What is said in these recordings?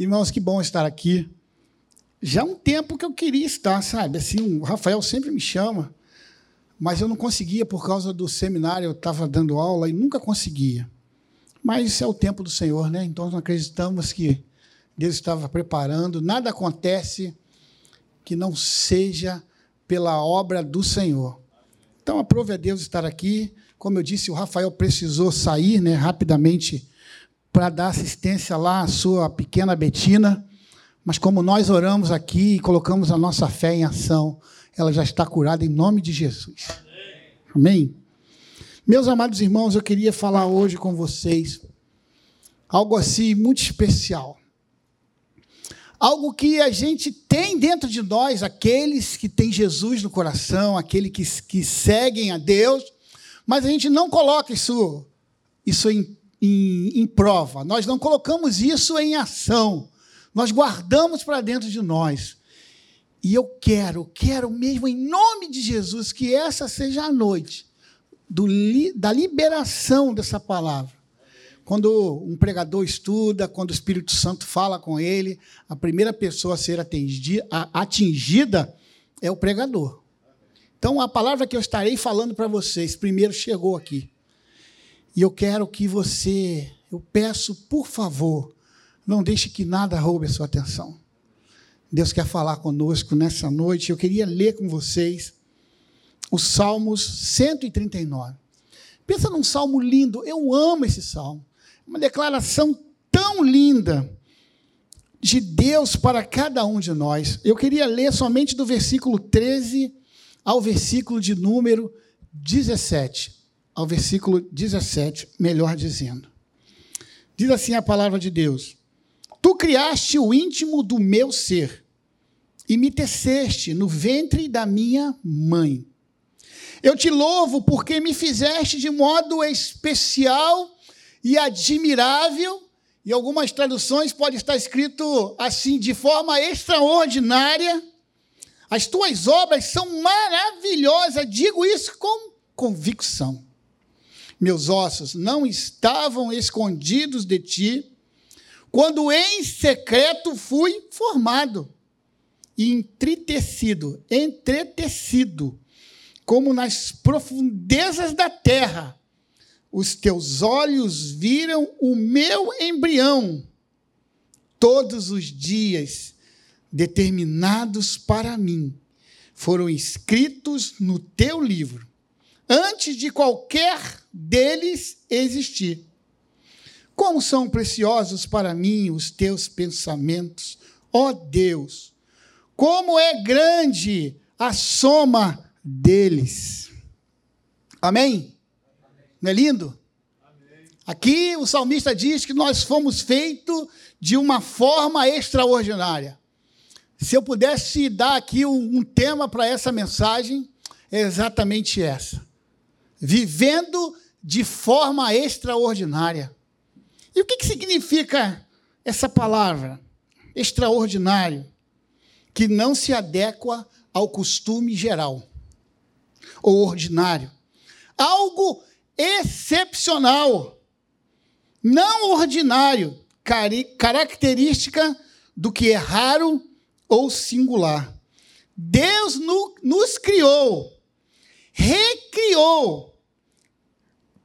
Irmãos, que bom estar aqui. Já há um tempo que eu queria estar, sabe? Assim, o Rafael sempre me chama, mas eu não conseguia por causa do seminário, eu estava dando aula e nunca conseguia. Mas é o tempo do Senhor, né? Então nós acreditamos que Deus estava preparando, nada acontece que não seja pela obra do Senhor. Então aprove a Deus estar aqui. Como eu disse, o Rafael precisou sair né, rapidamente para dar assistência lá à sua pequena Betina. Mas como nós oramos aqui e colocamos a nossa fé em ação, ela já está curada em nome de Jesus. Amém? Meus amados irmãos, eu queria falar hoje com vocês algo assim muito especial. Algo que a gente tem dentro de nós, aqueles que têm Jesus no coração, aqueles que, que seguem a Deus, mas a gente não coloca isso, isso em, em, em prova, nós não colocamos isso em ação. Nós guardamos para dentro de nós. E eu quero, quero mesmo em nome de Jesus que essa seja a noite do, da liberação dessa palavra. Quando um pregador estuda, quando o Espírito Santo fala com ele, a primeira pessoa a ser atingida, atingida é o pregador. Então, a palavra que eu estarei falando para vocês, primeiro chegou aqui. E eu quero que você, eu peço, por favor, não deixe que nada roube a sua atenção. Deus quer falar conosco nessa noite. Eu queria ler com vocês os Salmos 139. Pensa num salmo lindo. Eu amo esse salmo. Uma declaração tão linda de Deus para cada um de nós. Eu queria ler somente do versículo 13 ao versículo de número 17. Ao versículo 17, melhor dizendo. Diz assim a palavra de Deus: Tu criaste o íntimo do meu ser e me teceste no ventre da minha mãe. Eu te louvo porque me fizeste de modo especial e admirável. Em algumas traduções pode estar escrito assim, de forma extraordinária. As tuas obras são maravilhosas, digo isso com convicção. Meus ossos não estavam escondidos de ti quando em secreto fui formado e entretecido, entretecido, como nas profundezas da terra. Os teus olhos viram o meu embrião. Todos os dias determinados para mim foram escritos no teu livro, antes de qualquer deles existir. Como são preciosos para mim os teus pensamentos, ó Deus! Como é grande a soma deles. Amém? Não é lindo? Aqui o salmista diz que nós fomos feitos de uma forma extraordinária. Se eu pudesse dar aqui um, um tema para essa mensagem, é exatamente essa: vivendo de forma extraordinária. E o que, que significa essa palavra? Extraordinário, que não se adequa ao costume geral ou ordinário. Algo excepcional, não ordinário, característica do que é raro ou singular. Deus no, nos criou, recriou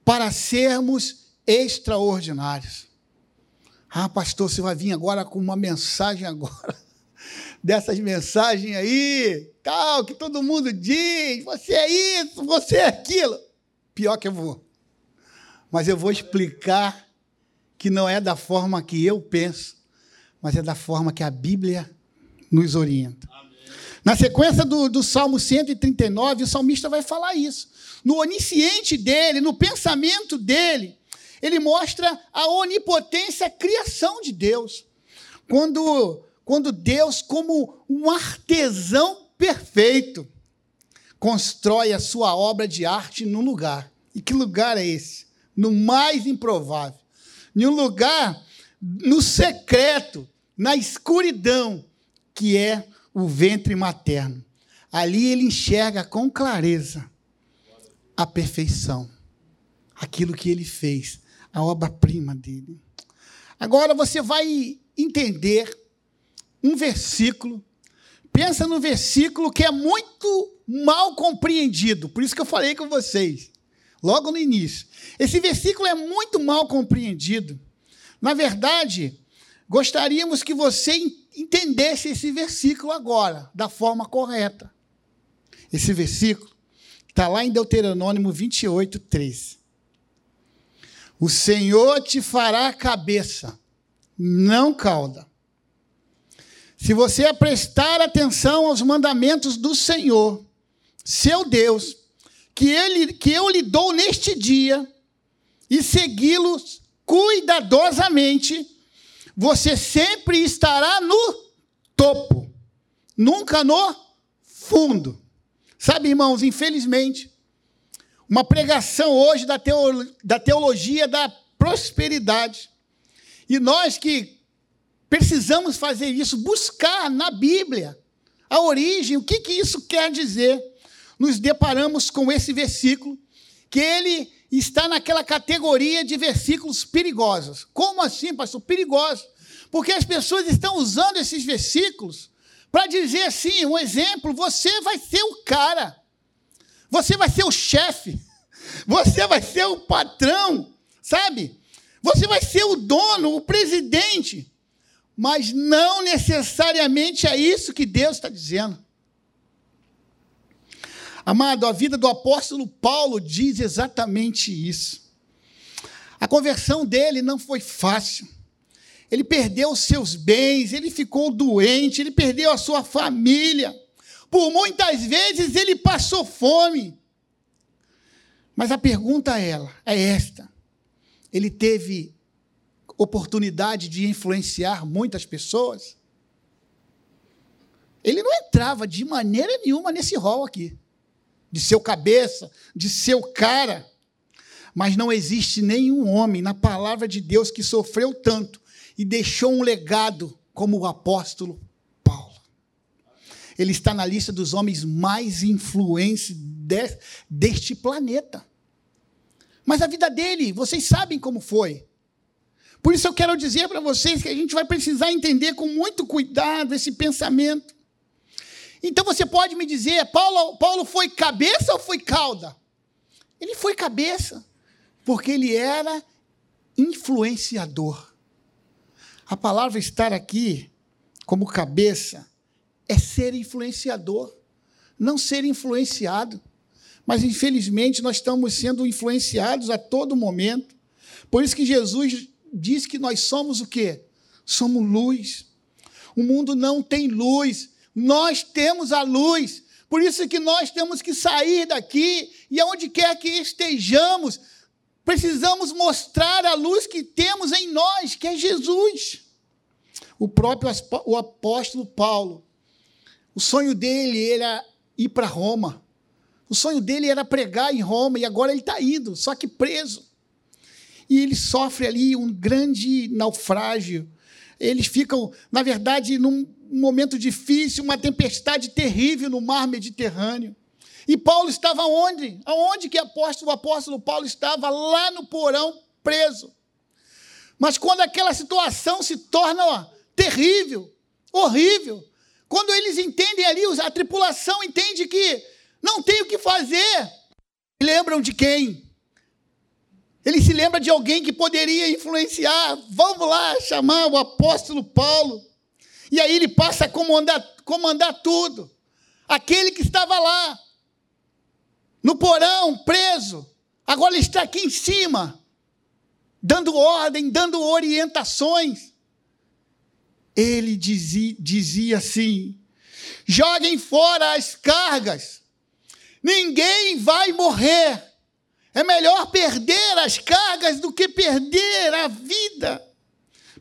para sermos extraordinários. Ah, pastor, você vai vir agora com uma mensagem agora. Dessas mensagens aí, tal, que todo mundo diz, você é isso, você é aquilo. Pior que eu vou. Mas eu vou explicar que não é da forma que eu penso, mas é da forma que a Bíblia nos orienta. Amém. Na sequência do, do Salmo 139, o salmista vai falar isso. No onisciente dele, no pensamento dele, ele mostra a onipotência, a criação de Deus. Quando, quando Deus, como um artesão perfeito, constrói a sua obra de arte num lugar. E que lugar é esse? No mais improvável. Em um lugar no secreto, na escuridão, que é o ventre materno. Ali ele enxerga com clareza a perfeição, aquilo que ele fez a obra-prima dele. Agora você vai entender um versículo. Pensa no versículo que é muito mal compreendido. Por isso que eu falei com vocês, logo no início. Esse versículo é muito mal compreendido. Na verdade, gostaríamos que você entendesse esse versículo agora, da forma correta. Esse versículo está lá em Deuteronômio 28, 13. O Senhor te fará cabeça, não cauda. Se você prestar atenção aos mandamentos do Senhor, seu Deus, que, ele, que eu lhe dou neste dia, e segui-los cuidadosamente, você sempre estará no topo, nunca no fundo. Sabe, irmãos, infelizmente, uma pregação hoje da, da teologia da prosperidade. E nós que precisamos fazer isso, buscar na Bíblia a origem, o que, que isso quer dizer. Nos deparamos com esse versículo, que ele está naquela categoria de versículos perigosos. Como assim, pastor? Perigosos. Porque as pessoas estão usando esses versículos para dizer assim, um exemplo, você vai ser o cara. Você vai ser o chefe. Você vai ser o patrão, sabe? Você vai ser o dono, o presidente. Mas não necessariamente é isso que Deus está dizendo. Amado, a vida do apóstolo Paulo diz exatamente isso. A conversão dele não foi fácil. Ele perdeu os seus bens, ele ficou doente, ele perdeu a sua família. Por muitas vezes ele passou fome. Mas a pergunta é, ela, é esta: ele teve oportunidade de influenciar muitas pessoas? Ele não entrava de maneira nenhuma nesse rol aqui de seu cabeça, de seu cara. Mas não existe nenhum homem na palavra de Deus que sofreu tanto e deixou um legado como o apóstolo Paulo. Ele está na lista dos homens mais influentes de, deste planeta. Mas a vida dele, vocês sabem como foi. Por isso eu quero dizer para vocês que a gente vai precisar entender com muito cuidado esse pensamento. Então você pode me dizer, Paulo, Paulo foi cabeça ou foi cauda? Ele foi cabeça, porque ele era influenciador. A palavra estar aqui como cabeça é ser influenciador, não ser influenciado. Mas infelizmente nós estamos sendo influenciados a todo momento. Por isso que Jesus diz que nós somos o quê? Somos luz. O mundo não tem luz nós temos a luz. Por isso que nós temos que sair daqui e aonde quer que estejamos, precisamos mostrar a luz que temos em nós, que é Jesus. O próprio o apóstolo Paulo, o sonho dele era ir para Roma. O sonho dele era pregar em Roma e agora ele está indo, só que preso. E ele sofre ali um grande naufrágio. Eles ficam, na verdade, num um momento difícil, uma tempestade terrível no mar Mediterrâneo. E Paulo estava onde? Aonde que apóstolo, o apóstolo Paulo estava? Lá no porão, preso. Mas quando aquela situação se torna ó, terrível, horrível, quando eles entendem ali, a tripulação entende que não tem o que fazer, lembram de quem? Ele se lembra de alguém que poderia influenciar. Vamos lá chamar o apóstolo Paulo. E aí ele passa a comandar, comandar tudo. Aquele que estava lá, no porão, preso, agora está aqui em cima, dando ordem, dando orientações. Ele dizia, dizia assim: joguem fora as cargas, ninguém vai morrer. É melhor perder as cargas do que perder a vida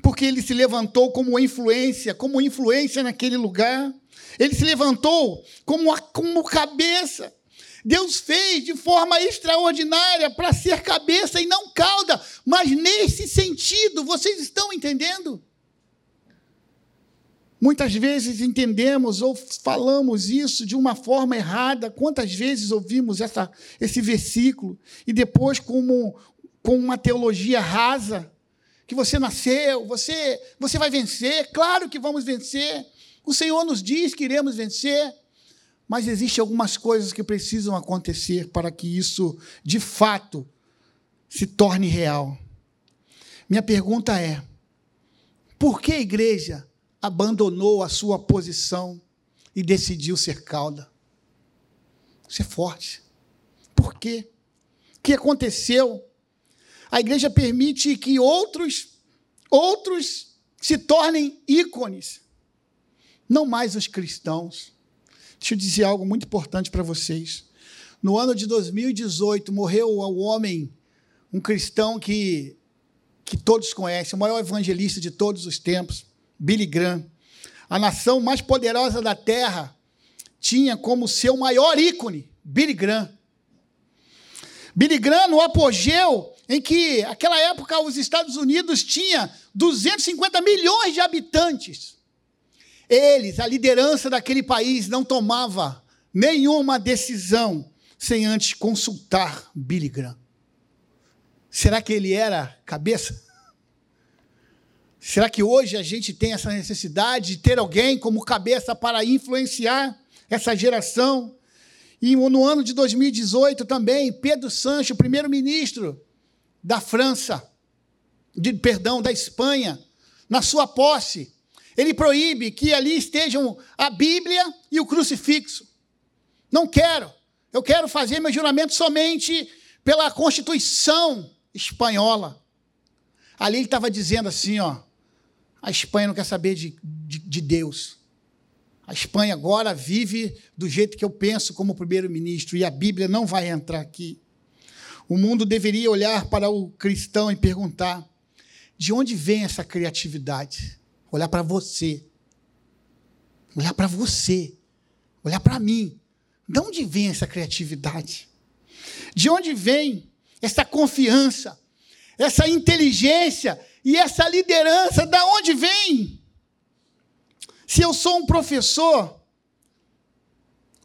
porque ele se levantou como influência, como influência naquele lugar. Ele se levantou como, como cabeça. Deus fez de forma extraordinária para ser cabeça e não cauda, mas nesse sentido, vocês estão entendendo? Muitas vezes entendemos ou falamos isso de uma forma errada. Quantas vezes ouvimos essa, esse versículo e depois, como, com uma teologia rasa, que você nasceu, você, você vai vencer, claro que vamos vencer. O Senhor nos diz que iremos vencer, mas existem algumas coisas que precisam acontecer para que isso, de fato, se torne real. Minha pergunta é: por que a igreja abandonou a sua posição e decidiu ser cauda? Ser forte. Por quê? O que aconteceu? A igreja permite que outros outros se tornem ícones, não mais os cristãos. Deixa eu dizer algo muito importante para vocês. No ano de 2018 morreu o homem, um cristão que que todos conhecem, o maior evangelista de todos os tempos, Billy Graham. A nação mais poderosa da terra tinha como seu maior ícone Billy Graham. Billy Graham, no apogeu, em que, naquela época, os Estados Unidos tinha 250 milhões de habitantes. Eles, a liderança daquele país, não tomava nenhuma decisão sem antes consultar Billy Graham. Será que ele era cabeça? Será que hoje a gente tem essa necessidade de ter alguém como cabeça para influenciar essa geração? E no ano de 2018 também, Pedro Sancho, primeiro-ministro da França, de, perdão, da Espanha, na sua posse, ele proíbe que ali estejam a Bíblia e o crucifixo. Não quero. Eu quero fazer meu juramento somente pela Constituição espanhola. Ali ele estava dizendo assim, ó, a Espanha não quer saber de, de, de Deus. A Espanha agora vive do jeito que eu penso como primeiro-ministro e a Bíblia não vai entrar aqui. O mundo deveria olhar para o cristão e perguntar: de onde vem essa criatividade? Olhar para você. Olhar para você. Olhar para mim. De onde vem essa criatividade? De onde vem essa confiança, essa inteligência e essa liderança, da onde vem? Se eu sou um professor,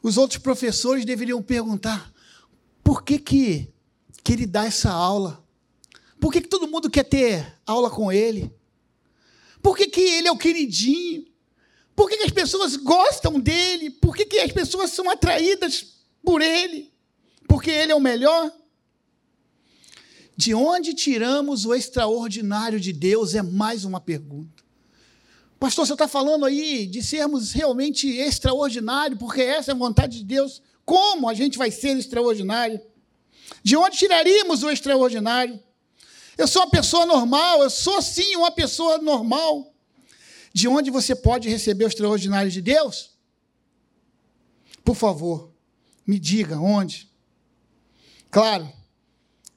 os outros professores deveriam perguntar: por que, que, que ele dá essa aula? Por que, que todo mundo quer ter aula com ele? Por que, que ele é o queridinho? Por que, que as pessoas gostam dele? Por que, que as pessoas são atraídas por ele? Porque ele é o melhor? De onde tiramos o extraordinário de Deus? É mais uma pergunta. Pastor, você está falando aí de sermos realmente extraordinário, porque essa é a vontade de Deus. Como a gente vai ser extraordinário? De onde tiraríamos o extraordinário? Eu sou uma pessoa normal, eu sou sim uma pessoa normal. De onde você pode receber o extraordinário de Deus? Por favor, me diga onde. Claro,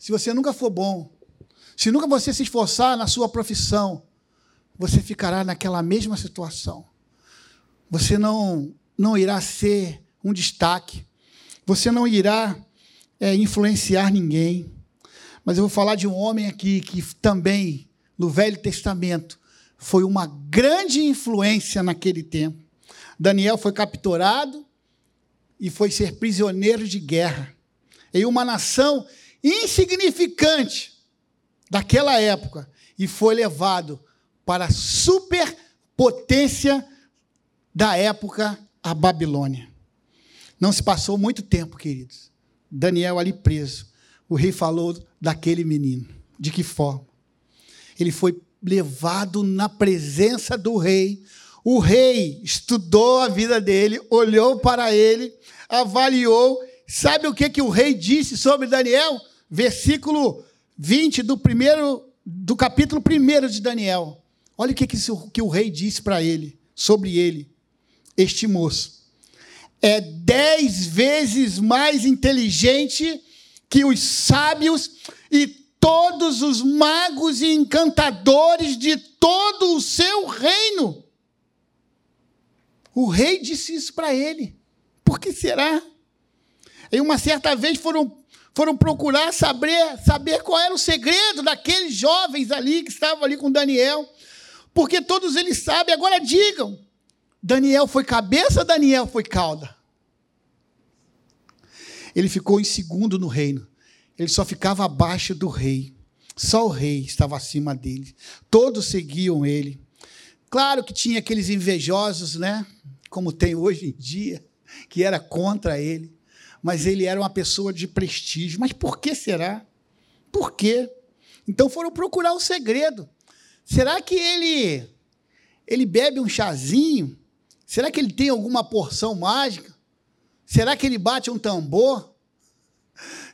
se você nunca for bom, se nunca você se esforçar na sua profissão, você ficará naquela mesma situação. Você não, não irá ser um destaque. Você não irá é, influenciar ninguém. Mas eu vou falar de um homem aqui que também, no Velho Testamento, foi uma grande influência naquele tempo. Daniel foi capturado e foi ser prisioneiro de guerra. Em uma nação insignificante daquela época e foi levado para a superpotência da época, a Babilônia. Não se passou muito tempo, queridos. Daniel ali preso. O rei falou daquele menino. De que forma? Ele foi levado na presença do rei. O rei estudou a vida dele, olhou para ele, avaliou. Sabe o que, que o rei disse sobre Daniel? Versículo 20 do primeiro do capítulo 1 de Daniel. Olha o que, que, que o rei disse para ele, sobre ele, este moço. É dez vezes mais inteligente que os sábios e todos os magos e encantadores de todo o seu reino. O rei disse isso para ele. Por que será? Em uma certa vez foram foram procurar saber, saber qual era o segredo daqueles jovens ali que estavam ali com Daniel, porque todos eles sabem. Agora digam: Daniel foi cabeça, Daniel foi cauda. Ele ficou em segundo no reino. Ele só ficava abaixo do rei. Só o rei estava acima dele. Todos seguiam ele. Claro que tinha aqueles invejosos, né? Como tem hoje em dia, que era contra ele. Mas ele era uma pessoa de prestígio. Mas por que será? Por quê? Então foram procurar o segredo. Será que ele ele bebe um chazinho? Será que ele tem alguma porção mágica? Será que ele bate um tambor?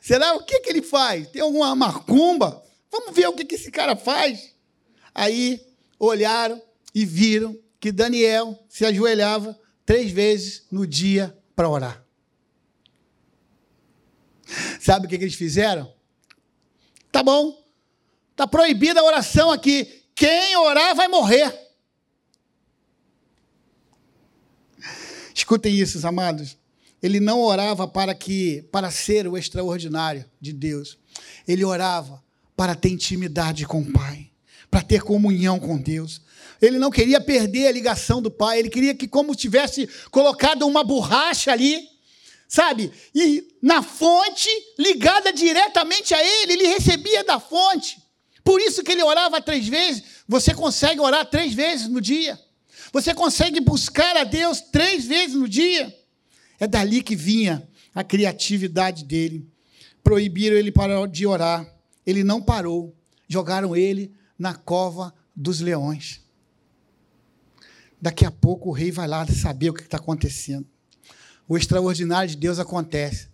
Será o que, que ele faz? Tem alguma macumba? Vamos ver o que, que esse cara faz. Aí olharam e viram que Daniel se ajoelhava três vezes no dia para orar. Sabe o que, eles fizeram? Tá bom, tá proibida a oração aqui. Quem orar vai morrer. Escutem isso, amados. Ele não orava para que para ser o extraordinário de Deus. Ele orava para ter intimidade com o Pai, para ter comunhão com Deus. Ele não queria perder a ligação do Pai, ele queria que como tivesse colocado uma borracha ali, sabe? E na fonte, ligada diretamente a ele, ele recebia da fonte. Por isso que ele orava três vezes. Você consegue orar três vezes no dia. Você consegue buscar a Deus três vezes no dia? É dali que vinha a criatividade dele. Proibiram ele de orar. Ele não parou. Jogaram ele na cova dos leões. Daqui a pouco o rei vai lá saber o que está acontecendo. O extraordinário de Deus acontece.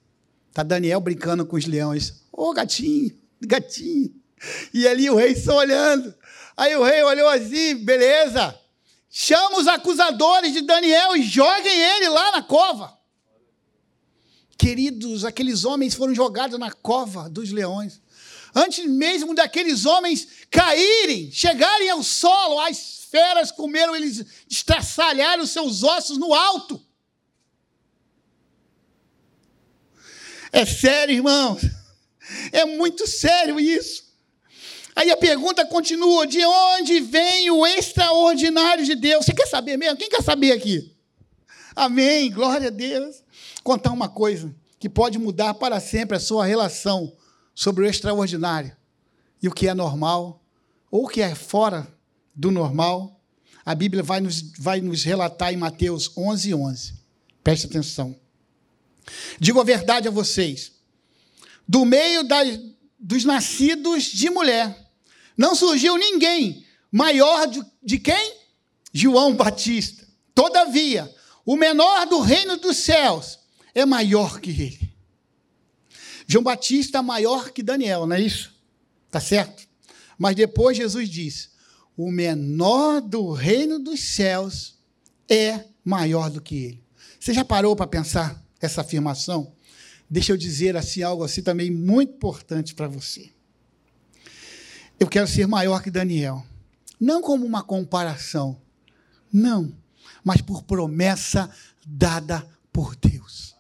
Está Daniel brincando com os leões. Ô oh, gatinho, gatinho. E ali o rei só olhando. Aí o rei olhou assim, beleza. Chama os acusadores de Daniel e joguem ele lá na cova. Queridos, aqueles homens foram jogados na cova dos leões. Antes mesmo daqueles homens caírem, chegarem ao solo, as feras comeram eles, estraçalharam seus ossos no alto. É sério, irmãos. É muito sério isso. Aí a pergunta continua: de onde vem o extraordinário de Deus? Você quer saber mesmo? Quem quer saber aqui? Amém, glória a Deus. Contar uma coisa que pode mudar para sempre a sua relação sobre o extraordinário e o que é normal, ou o que é fora do normal. A Bíblia vai nos, vai nos relatar em Mateus 11, 11. Preste atenção. Digo a verdade a vocês: do meio das, dos nascidos de mulher, não surgiu ninguém maior de, de quem? João Batista. Todavia, o menor do reino dos céus é maior que ele. João Batista é maior que Daniel, não é isso? Tá certo? Mas depois Jesus disse: o menor do reino dos céus é maior do que ele. Você já parou para pensar essa afirmação? Deixa eu dizer assim algo assim também muito importante para você. Eu quero ser maior que Daniel. Não como uma comparação, não, mas por promessa dada por Deus.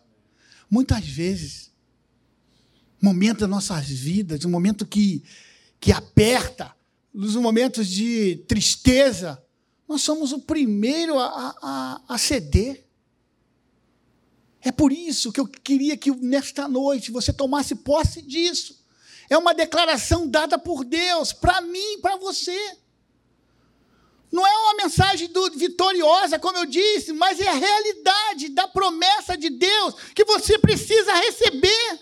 Muitas vezes, momento das nossas vidas, um momento que, que aperta, nos momentos de tristeza, nós somos o primeiro a, a, a ceder. É por isso que eu queria que nesta noite você tomasse posse disso. É uma declaração dada por Deus para mim para você. Não é uma mensagem do, vitoriosa, como eu disse, mas é a realidade da promessa de Deus que você precisa receber.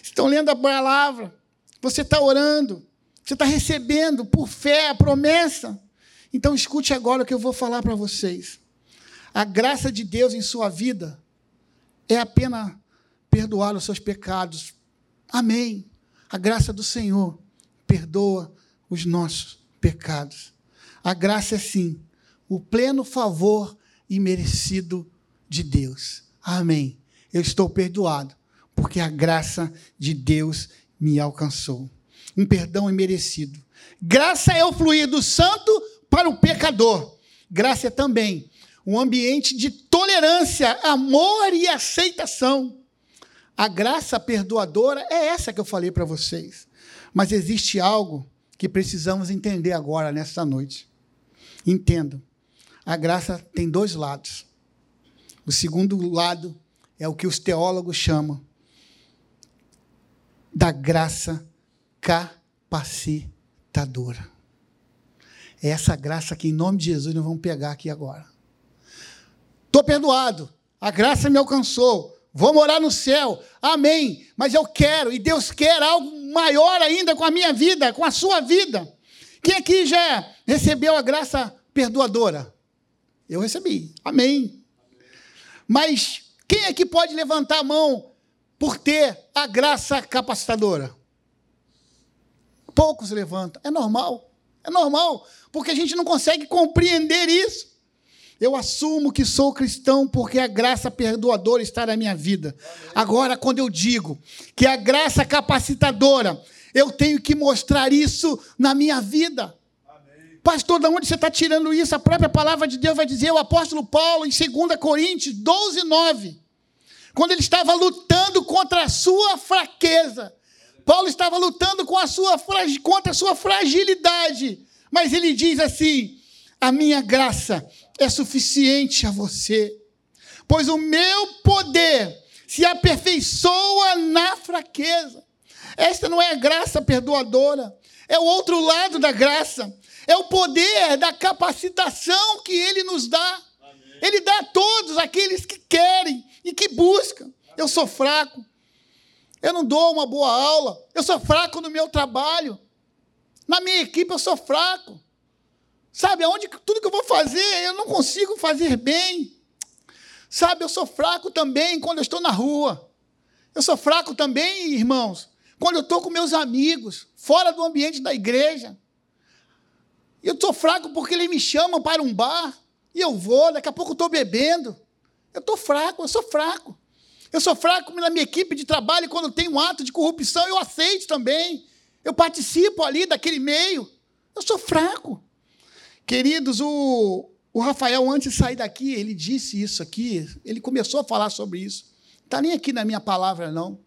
Estão lendo a palavra, você está orando, você está recebendo por fé a promessa. Então escute agora o que eu vou falar para vocês. A graça de Deus em sua vida é apenas perdoar os seus pecados, Amém. A graça do Senhor perdoa os nossos pecados. A graça é sim o pleno favor e merecido de Deus. Amém. Eu estou perdoado, porque a graça de Deus me alcançou. Um perdão imerecido. Graça é o fluir do santo para o pecador. Graça é também um ambiente de tolerância, amor e aceitação. A graça perdoadora é essa que eu falei para vocês. Mas existe algo que precisamos entender agora, nesta noite. Entendam. A graça tem dois lados. O segundo lado é o que os teólogos chamam da graça capacitadora. É essa graça que, em nome de Jesus, nós vamos pegar aqui agora. Estou perdoado. A graça me alcançou. Vou morar no céu. Amém. Mas eu quero, e Deus quer algo maior ainda com a minha vida, com a sua vida. Quem aqui já recebeu a graça perdoadora? Eu recebi. Amém. Mas quem aqui pode levantar a mão por ter a graça capacitadora? Poucos levantam. É normal. É normal, porque a gente não consegue compreender isso. Eu assumo que sou cristão porque a graça perdoadora está na minha vida. Agora, quando eu digo que a graça capacitadora, eu tenho que mostrar isso na minha vida. Pastor, de onde você está tirando isso? A própria palavra de Deus vai dizer, o apóstolo Paulo, em 2 Coríntios 12, 9, quando ele estava lutando contra a sua fraqueza, Paulo estava lutando com a sua, contra a sua fragilidade, mas ele diz assim: a minha graça é suficiente a você, pois o meu poder se aperfeiçoa na fraqueza. Esta não é a graça perdoadora, é o outro lado da graça, é o poder da capacitação que ele nos dá. Amém. Ele dá a todos aqueles que querem e que buscam. Eu sou fraco, eu não dou uma boa aula, eu sou fraco no meu trabalho, na minha equipe eu sou fraco. Sabe, aonde tudo que eu vou fazer, eu não consigo fazer bem. Sabe, eu sou fraco também quando eu estou na rua. Eu sou fraco também, irmãos, quando eu estou com meus amigos, fora do ambiente da igreja. Eu estou fraco porque eles me chamam para um bar e eu vou, daqui a pouco eu estou bebendo. Eu estou fraco, eu sou fraco. Eu sou fraco na minha equipe de trabalho quando tem um ato de corrupção, eu aceito também. Eu participo ali daquele meio. Eu sou fraco. Queridos, o, o Rafael, antes de sair daqui, ele disse isso aqui, ele começou a falar sobre isso. Está nem aqui na minha palavra, não.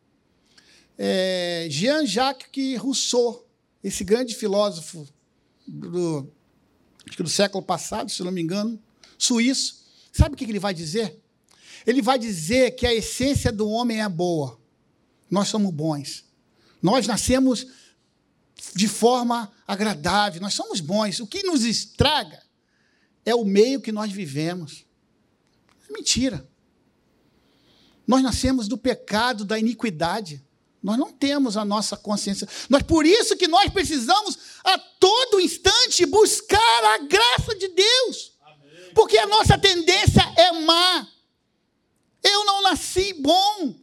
É, Jean-Jacques Rousseau, esse grande filósofo do, do século passado, se não me engano, suíço, sabe o que ele vai dizer? Ele vai dizer que a essência do homem é boa. Nós somos bons. Nós nascemos de forma agradável, nós somos bons. O que nos estraga é o meio que nós vivemos. É mentira. Nós nascemos do pecado, da iniquidade. Nós não temos a nossa consciência. Nós, por isso que nós precisamos a todo instante buscar a graça de Deus. Porque a nossa tendência é má. Eu não nasci bom.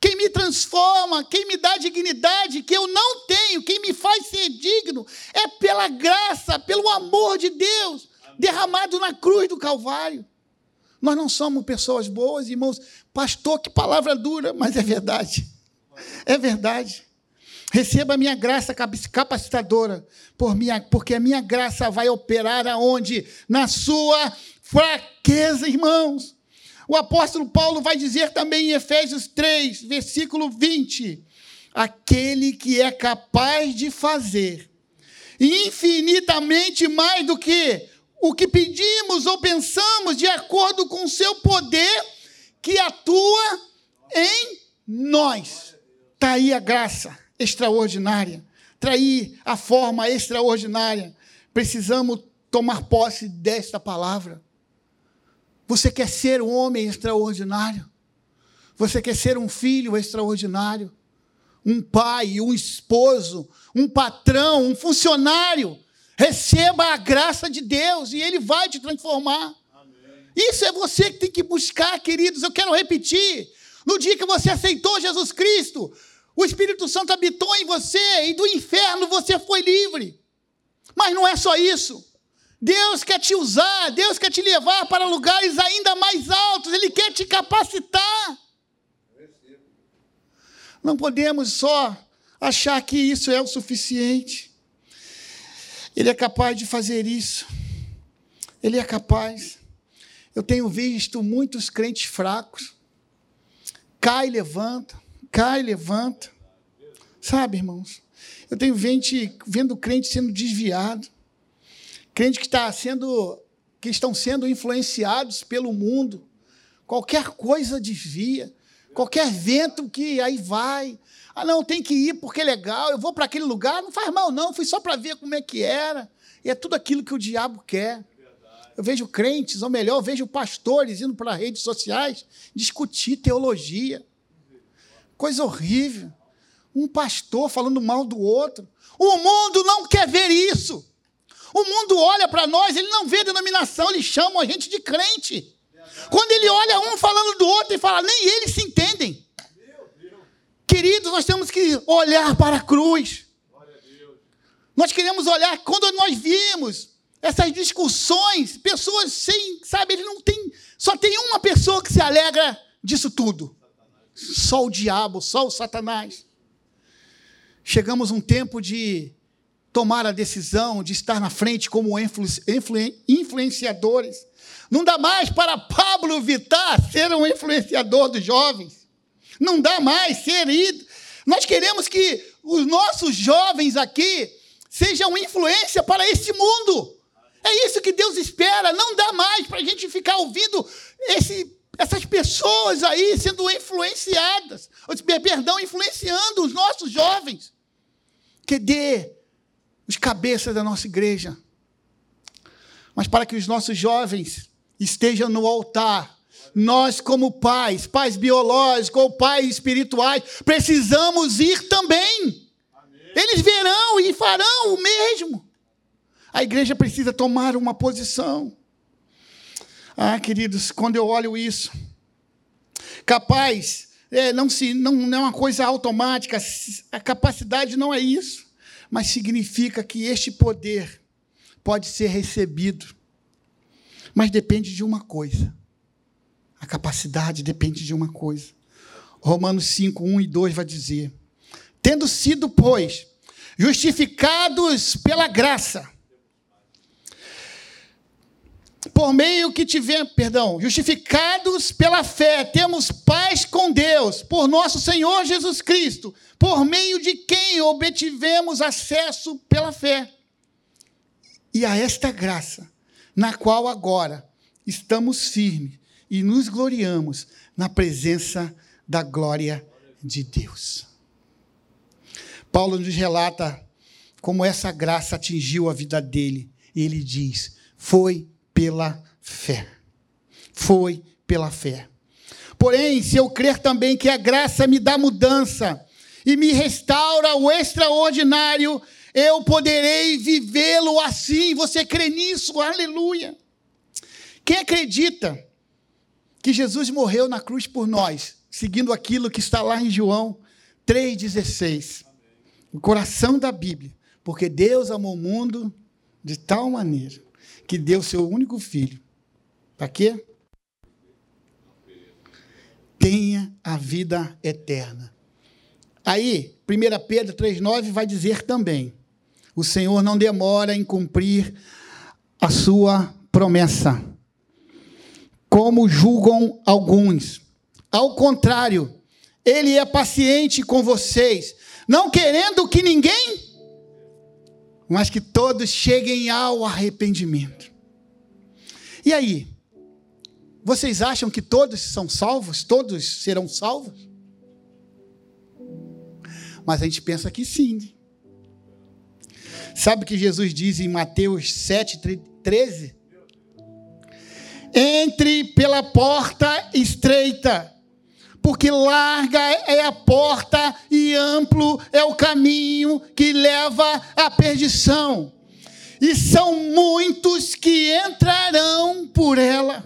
Quem me transforma, quem me dá dignidade que eu não tenho, quem me faz ser digno, é pela graça, pelo amor de Deus, derramado na cruz do Calvário. Nós não somos pessoas boas, irmãos. Pastor, que palavra dura, mas é verdade. É verdade. Receba a minha graça capacitadora, por minha, porque a minha graça vai operar aonde? Na sua fraqueza, irmãos. O apóstolo Paulo vai dizer também em Efésios 3, versículo 20: aquele que é capaz de fazer infinitamente mais do que o que pedimos ou pensamos, de acordo com o seu poder que atua em nós. Está aí a graça extraordinária, está aí a forma extraordinária. Precisamos tomar posse desta palavra. Você quer ser um homem extraordinário? Você quer ser um filho extraordinário? Um pai, um esposo, um patrão, um funcionário? Receba a graça de Deus e Ele vai te transformar. Amém. Isso é você que tem que buscar, queridos. Eu quero repetir. No dia que você aceitou Jesus Cristo, o Espírito Santo habitou em você e do inferno você foi livre. Mas não é só isso. Deus quer te usar, Deus quer te levar para lugares ainda mais altos, Ele quer te capacitar. Não podemos só achar que isso é o suficiente. Ele é capaz de fazer isso. Ele é capaz. Eu tenho visto muitos crentes fracos. Cai, levanta, cai, levanta. Sabe, irmãos? Eu tenho gente, vendo crente sendo desviado crente que está sendo que estão sendo influenciados pelo mundo. Qualquer coisa desvia, Qualquer vento que aí vai. Ah, não, tem que ir porque é legal. Eu vou para aquele lugar, não faz mal, não. Fui só para ver como é que era. E é tudo aquilo que o diabo quer. Eu vejo crentes, ou melhor, eu vejo pastores indo para redes sociais discutir teologia. Coisa horrível. Um pastor falando mal do outro. O mundo não quer ver isso. O mundo olha para nós, ele não vê denominação, eles chamam a gente de crente. Quando ele olha um falando do outro, ele fala, nem eles se entendem. Queridos, nós temos que olhar para a cruz. Nós queremos olhar, quando nós vimos essas discussões, pessoas sem, sabe, ele não tem, só tem uma pessoa que se alegra disso tudo. Só o diabo, só o Satanás. Chegamos um tempo de tomar a decisão de estar na frente como influ, influ, influenciadores. Não dá mais para Pablo Vittar ser um influenciador dos jovens. Não dá mais ser ido. Nós queremos que os nossos jovens aqui sejam influência para este mundo. É isso que Deus espera. Não dá mais para a gente ficar ouvindo esse, essas pessoas aí sendo influenciadas, perdão, influenciando os nossos jovens. Que dê os cabeças da nossa igreja. Mas para que os nossos jovens estejam no altar, nós, como pais, pais biológicos ou pais espirituais, precisamos ir também. Amém. Eles verão e farão o mesmo. A igreja precisa tomar uma posição. Ah, queridos, quando eu olho isso, capaz, é, não, se, não, não é uma coisa automática, a capacidade não é isso, mas significa que este poder pode ser recebido, mas depende de uma coisa. A capacidade depende de uma coisa. Romanos 5, 1 e 2 vai dizer: Tendo sido, pois, justificados pela graça, por meio que tivemos, perdão, justificados pela fé, temos paz com Deus, por nosso Senhor Jesus Cristo, por meio de quem obtivemos acesso pela fé. E a esta graça, na qual agora estamos firmes e nos gloriamos na presença da glória de Deus. Paulo nos relata como essa graça atingiu a vida dele. E ele diz: Foi pela fé. Foi pela fé. Porém, se eu crer também que a graça me dá mudança e me restaura o extraordinário, eu poderei vivê-lo assim. Você crê nisso? Aleluia. Quem acredita que Jesus morreu na cruz por nós, seguindo aquilo que está lá em João 3,16, o coração da Bíblia, porque Deus amou o mundo de tal maneira que deu seu único filho. Para quê? Tenha a vida eterna. Aí, 1 Pedro 3,9 vai dizer também: o Senhor não demora em cumprir a sua promessa, como julgam alguns. Ao contrário, ele é paciente com vocês, não querendo que ninguém mas que todos cheguem ao arrependimento. E aí? Vocês acham que todos são salvos? Todos serão salvos? Mas a gente pensa que sim. Sabe o que Jesus diz em Mateus 7, 13? Entre pela porta estreita, porque larga é a porta e amplo é o caminho que leva à perdição, e são muitos que entrarão por ela.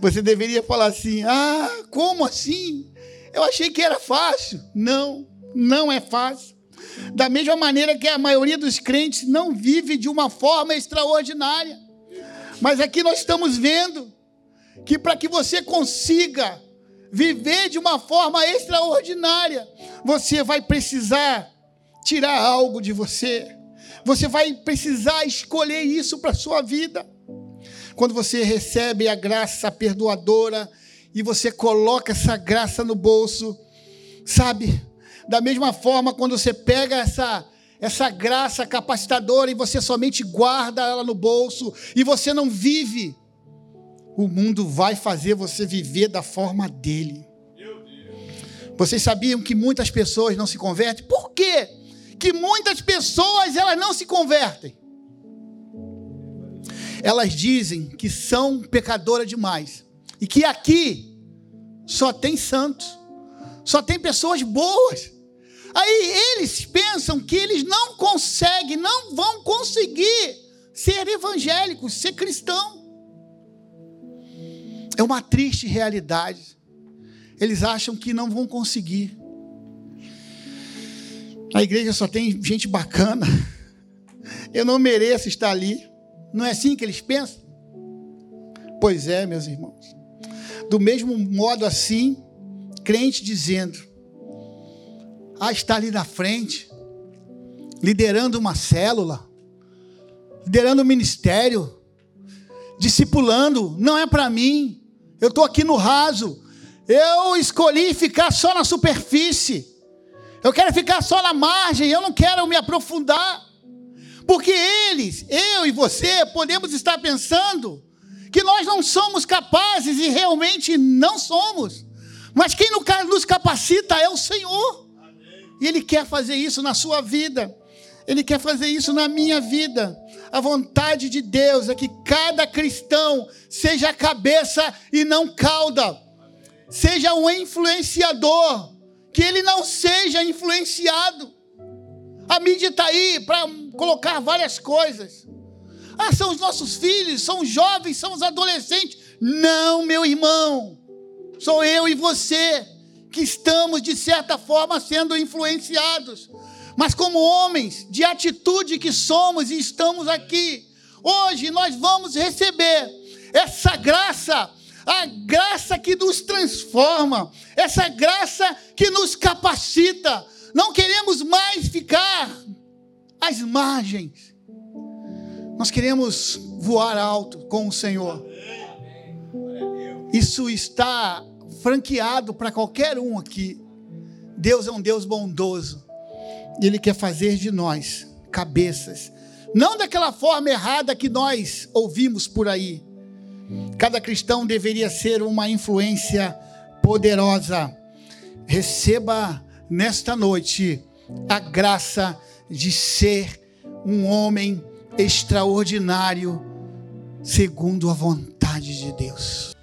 Você deveria falar assim: ah, como assim? Eu achei que era fácil. Não, não é fácil. Da mesma maneira que a maioria dos crentes não vive de uma forma extraordinária. Mas aqui nós estamos vendo que para que você consiga viver de uma forma extraordinária, você vai precisar tirar algo de você. Você vai precisar escolher isso para a sua vida. Quando você recebe a graça perdoadora e você coloca essa graça no bolso, sabe? Da mesma forma, quando você pega essa essa graça capacitadora e você somente guarda ela no bolso e você não vive o mundo vai fazer você viver da forma dele. Vocês sabiam que muitas pessoas não se convertem? Por quê? Que muitas pessoas elas não se convertem. Elas dizem que são pecadoras demais e que aqui só tem santos, só tem pessoas boas. Aí eles pensam que eles não conseguem, não vão conseguir ser evangélicos, ser cristão. É uma triste realidade. Eles acham que não vão conseguir. A igreja só tem gente bacana. Eu não mereço estar ali. Não é assim que eles pensam? Pois é, meus irmãos. Do mesmo modo assim, crente dizendo: Ah, está ali na frente, liderando uma célula, liderando um ministério, discipulando, não é para mim. Eu estou aqui no raso. Eu escolhi ficar só na superfície. Eu quero ficar só na margem. Eu não quero me aprofundar. Porque eles, eu e você, podemos estar pensando que nós não somos capazes e realmente não somos. Mas quem nos capacita é o Senhor. E Ele quer fazer isso na sua vida. Ele quer fazer isso na minha vida. A vontade de Deus é que cada cristão seja cabeça e não cauda. Seja um influenciador, que ele não seja influenciado. A mídia está aí para colocar várias coisas. Ah, são os nossos filhos, são os jovens, são os adolescentes. Não, meu irmão. Sou eu e você que estamos, de certa forma, sendo influenciados mas como homens de atitude que somos e estamos aqui, hoje nós vamos receber essa graça, a graça que nos transforma, essa graça que nos capacita. Não queremos mais ficar às margens, nós queremos voar alto com o Senhor. Isso está franqueado para qualquer um aqui. Deus é um Deus bondoso. E Ele quer fazer de nós cabeças. Não daquela forma errada que nós ouvimos por aí. Cada cristão deveria ser uma influência poderosa. Receba nesta noite a graça de ser um homem extraordinário, segundo a vontade de Deus.